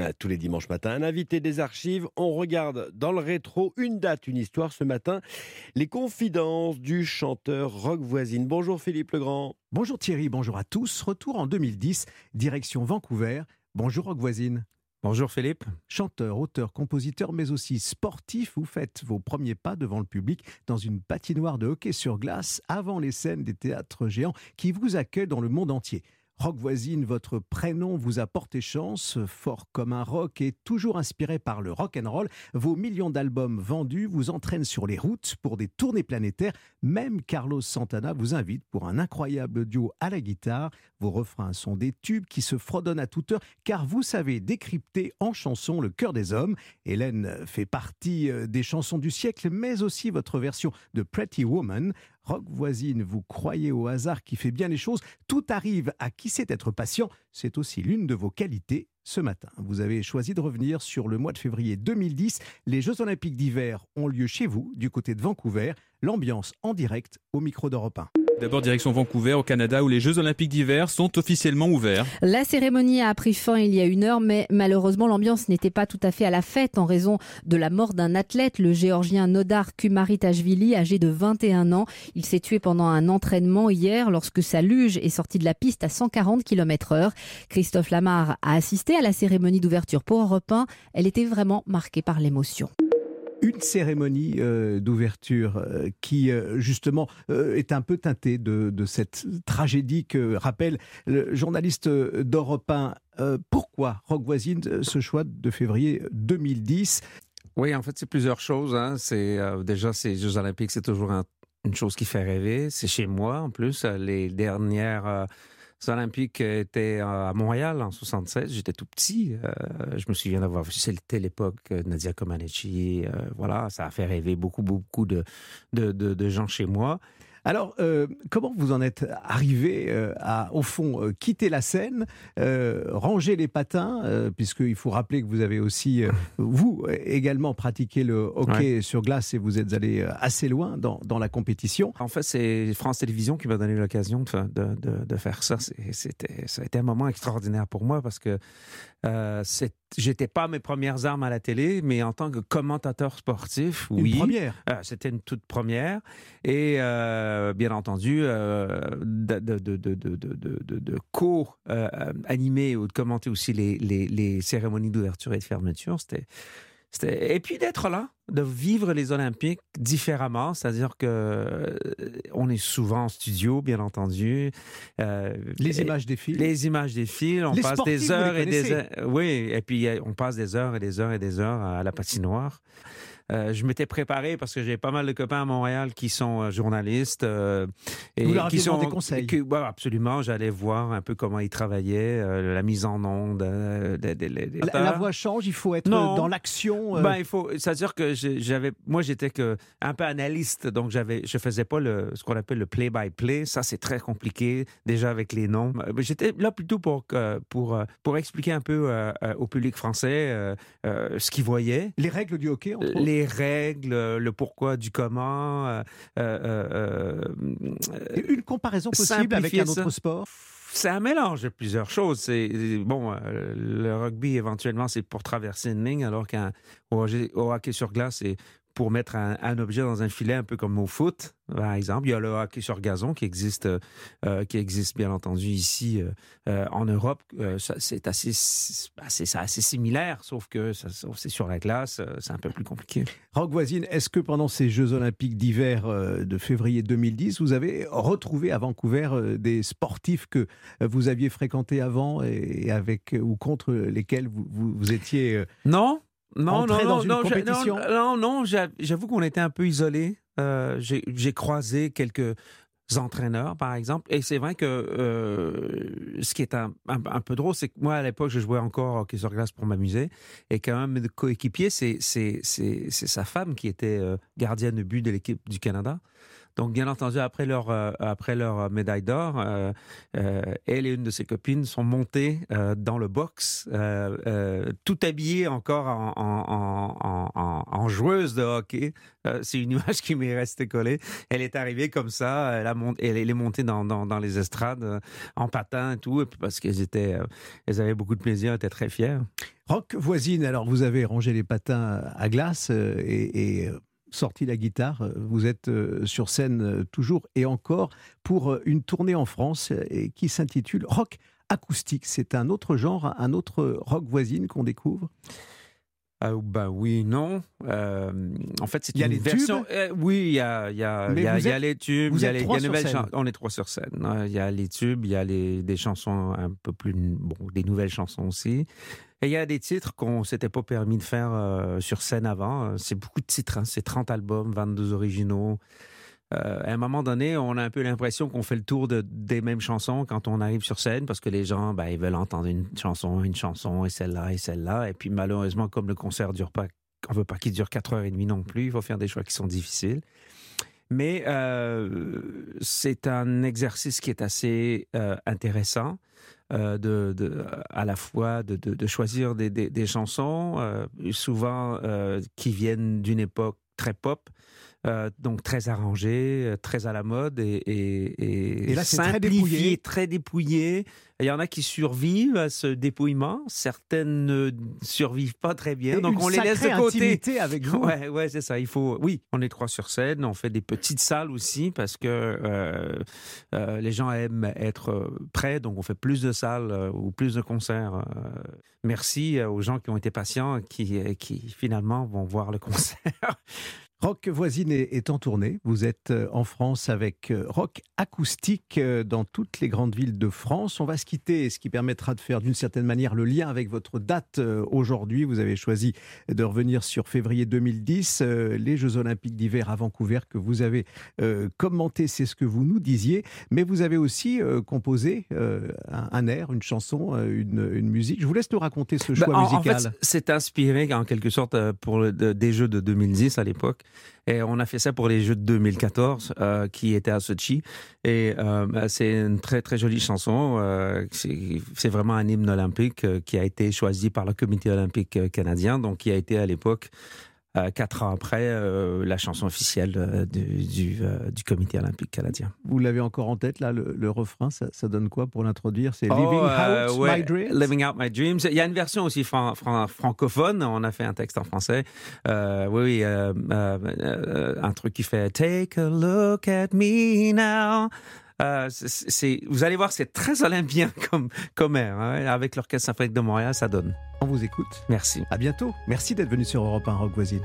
Ah, tous les dimanches matins, un invité des archives. On regarde dans le rétro une date, une histoire ce matin. Les confidences du chanteur rock voisine. Bonjour Philippe Legrand. Bonjour Thierry, bonjour à tous. Retour en 2010, direction Vancouver. Bonjour rock voisine. Bonjour Philippe. Chanteur, auteur, compositeur, mais aussi sportif, vous faites vos premiers pas devant le public dans une patinoire de hockey sur glace avant les scènes des théâtres géants qui vous accueillent dans le monde entier. Rock voisine, votre prénom vous a porté chance, fort comme un rock et toujours inspiré par le rock and roll. Vos millions d'albums vendus vous entraînent sur les routes pour des tournées planétaires. Même Carlos Santana vous invite pour un incroyable duo à la guitare. Vos refrains sont des tubes qui se fredonnent à toute heure car vous savez décrypter en chanson le cœur des hommes. Hélène fait partie euh, des chansons du siècle, mais aussi votre version de Pretty Woman. Rock voisine, vous croyez au hasard qui fait bien les choses, tout arrive à qui sait être patient, c'est aussi l'une de vos qualités. Ce matin, vous avez choisi de revenir sur le mois de février 2010. Les Jeux olympiques d'hiver ont lieu chez vous, du côté de Vancouver. L'ambiance en direct au micro d'Europe 1. D'abord direction Vancouver au Canada où les Jeux olympiques d'hiver sont officiellement ouverts. La cérémonie a pris fin il y a une heure mais malheureusement l'ambiance n'était pas tout à fait à la fête en raison de la mort d'un athlète, le géorgien Nodar Kumaritashvili âgé de 21 ans. Il s'est tué pendant un entraînement hier lorsque sa luge est sortie de la piste à 140 km heure. Christophe Lamar a assisté à la cérémonie d'ouverture pour Europe 1. Elle était vraiment marquée par l'émotion une cérémonie euh, d'ouverture euh, qui euh, justement est un peu teintée de, cette tragédie que rappelle le journaliste d'Europe 1. pourquoi Rock Voisine ce choix de février 2010 Oui, en fait, c'est plusieurs choses. Hein. C'est déjà ces Jeux Olympiques, c'est toujours une chose qui fait rêver. C'est chez moi en plus. Les dernières Olympiques étaient à Montréal en 76. J'étais tout petit. Euh, je me souviens d'avoir vu, c'était l'époque euh, Nadia Comaneci. Euh, voilà, ça a fait rêver beaucoup, beaucoup de, de, de gens chez moi. Alors, euh, comment vous en êtes arrivé euh, à, au fond, euh, quitter la scène, ranger les patins, puisqu'il faut rappeler que vous avez aussi, vous également, pratiqué le hockey sur glace et vous êtes allé assez loin dans, dans la compétition. En fait, c'est France Télévisions qui m'a donné l'occasion de, de, de, faire ça. C'était, ça a été un moment extraordinaire pour moi parce que euh, j'étais pas mes premières armes à la télé, mais en tant que commentateur sportif, oui. Une première. Euh, c'était une toute première. Et euh, bien entendu, euh, de, de, de, de co-animer ou de commenter aussi les, les, les cérémonies d'ouverture et de fermeture, c'était et puis d'être là, de vivre les Olympiques différemment, c'est-à-dire que euh, on est souvent en studio, bien entendu. Euh, les images défilent. Les images défilent. On passe des heures et des heures. Oui, et puis on passe des heures et des heures et des heures à la patinoire. Euh, je m'étais préparé parce que j'ai pas mal de copains à Montréal qui sont euh, journalistes euh, et Vous leur qui sont des conseils. absolument, j'allais voir un peu comment ils travaillaient, la mise en onde. la, voix change, il faut être dans l'action. Ben, il faut, c'est-à-dire que j'avais, moi j'étais que un peu analyste, donc j'avais, je faisais pas le, ce qu'on appelle le play-by-play. Ça c'est très compliqué déjà avec les noms. J'étais là plutôt pour pour pour expliquer un peu au public français ce qu'ils voyaient. Les règles du hockey. Entre les règles, le pourquoi du comment. Euh, euh, euh, une comparaison possible avec un autre sport? C'est un mélange de plusieurs choses. C'est bon, le rugby éventuellement c'est pour traverser une ligne, alors qu'un hockey sur glace c'est pour mettre un, objet dans un filet, un peu comme au foot, par exemple. Il y a le hockey sur gazon qui existe, euh, qui existe bien entendu ici euh, euh, en Europe. c'est assez, assez, assez similaire, sauf que c'est sur la glace, c'est un peu plus compliqué. Rock voisine, est-ce que pendant ces Jeux olympiques d'hiver de février 2010, vous avez retrouvé à Vancouver des sportifs que vous aviez fréquentés avant et avec ou contre lesquels vous, vous étiez Non, non, non, non, non, non, non, j'avoue qu'on était un peu isolés. Euh, j'ai croisé quelques entraîneurs, par exemple. Et c'est vrai que euh, ce qui est un, un, peu drôle, c'est que moi, à l'époque, je jouais encore au hockey sur glace pour m'amuser. Et quand même, mes coéquipiers, c'est sa femme qui était euh, gardienne de but de l'équipe du Canada. Donc, bien entendu, après leur, euh, après leur médaille d'or, euh, euh, elle et une de ses copines sont montées euh, dans le box, euh, euh, tout habillées encore en, en, joueuse de hockey. Euh, C'est une image qui m'est restée collée. Elle est arrivée comme ça, elle, est montée dans, les estrades euh, en patin et tout, parce qu'elles euh, avaient beaucoup de plaisir, elles étaient très fières. Rock voisine, alors vous avez rangé les patins à glace euh, et, euh, sorti la guitare. Vous êtes euh, sur scène euh, toujours et encore pour euh, une tournée en France euh, qui s'intitule Rock acoustique. C'est un autre genre, un autre rock voisine qu'on découvre? Ben oui, non. Euh, en fait, c'est y une les version. tubes euh, oui, il y a, y a, y a, y a êtes- les tubes, vous il y a êtes les, y a trois les sur nouvelles scène. On est trois sur scène. hein. Il y a les tubes, il y a les, des chansons un peu plus. Bon, des nouvelles chansons aussi. Et il y a des titres qu'on s'était pas permis de faire euh, sur scène avant. C'est beaucoup de titres. hein. C'est 30 albums, 22 originaux. Euh, à un moment donné, on a un peu l'impression qu'on fait le tour de, des mêmes chansons quand on arrive sur scène parce que les gens, ben, ils veulent entendre une chanson, une chanson et celle-là et celle-là. Et puis malheureusement, comme le concert dure pas, on veut pas qu'il dure 4h30 non plus, il faut faire des choix qui sont difficiles. Mais euh, c'est un exercice qui est assez euh, intéressant. à la fois de, choisir des, chansons, souvent qui viennent d'une époque très pop, euh, donc très arrangée, euh, très à la mode et, et, et Et là, très simplifié, dépouillé. très dépouillé. Il y en a qui survivent à ce dépouillement, certaines ne survivent pas très bien, donc on les laisse de côté. avec vous. Ouais, ouais, c'est ça. Il faut, oui, on est trois sur scène. On fait des petites salles aussi parce que euh, euh, les gens aiment être prêts, donc on fait plus de salles ou plus de concerts. merci aux gens qui ont été patients, qui, qui finalement vont voir le concert. Rock Voisine est, en tournée. Vous êtes euh, en France avec euh, Rock Acoustique euh, dans toutes les grandes villes de France. On va se quitter, ce qui permettra de faire d'une certaine manière le lien avec votre date aujourd'hui. Vous avez choisi de revenir sur février 2010, euh, les Jeux Olympiques d'hiver à Vancouver que vous avez commenté, c'est ce que vous nous disiez. Mais vous avez aussi composé un, air, une chanson, une, une musique. Je vous laisse nous raconter ce choix Ben, en, en musical. fait, c'est inspiré en quelque sorte pour le- des Jeux de 2010 à l'époque. Et on a fait ça pour les Jeux de 2014 euh, qui étaient à Sochi. Et euh, c'est une très très jolie chanson. euh, c'est vraiment un hymne olympique qui a été choisi par le Comité olympique canadien, donc qui a été à l'époque quatre ans après euh, la chanson officielle euh, du, du, euh, du Comité olympique canadien. Vous l'avez encore en tête, là, le, le refrain, ça, ça donne quoi pour l'introduire? C'est Oh, Living euh, Out ouais, My Dreams? Living Out My Dreams. Il y a une version aussi fran- fran- francophone. On a fait un texte en français. Euh, oui, oui, euh, euh, euh, un truc qui fait Take a look at me now. Euh, c'est- vous allez voir, c'est très olympien comme, comme air. hein. Avec l'Orchestre symphonique de Montréal, ça donne. On vous écoute. Merci. À bientôt. Merci d'être venu sur Europe 1 Rock Voisine.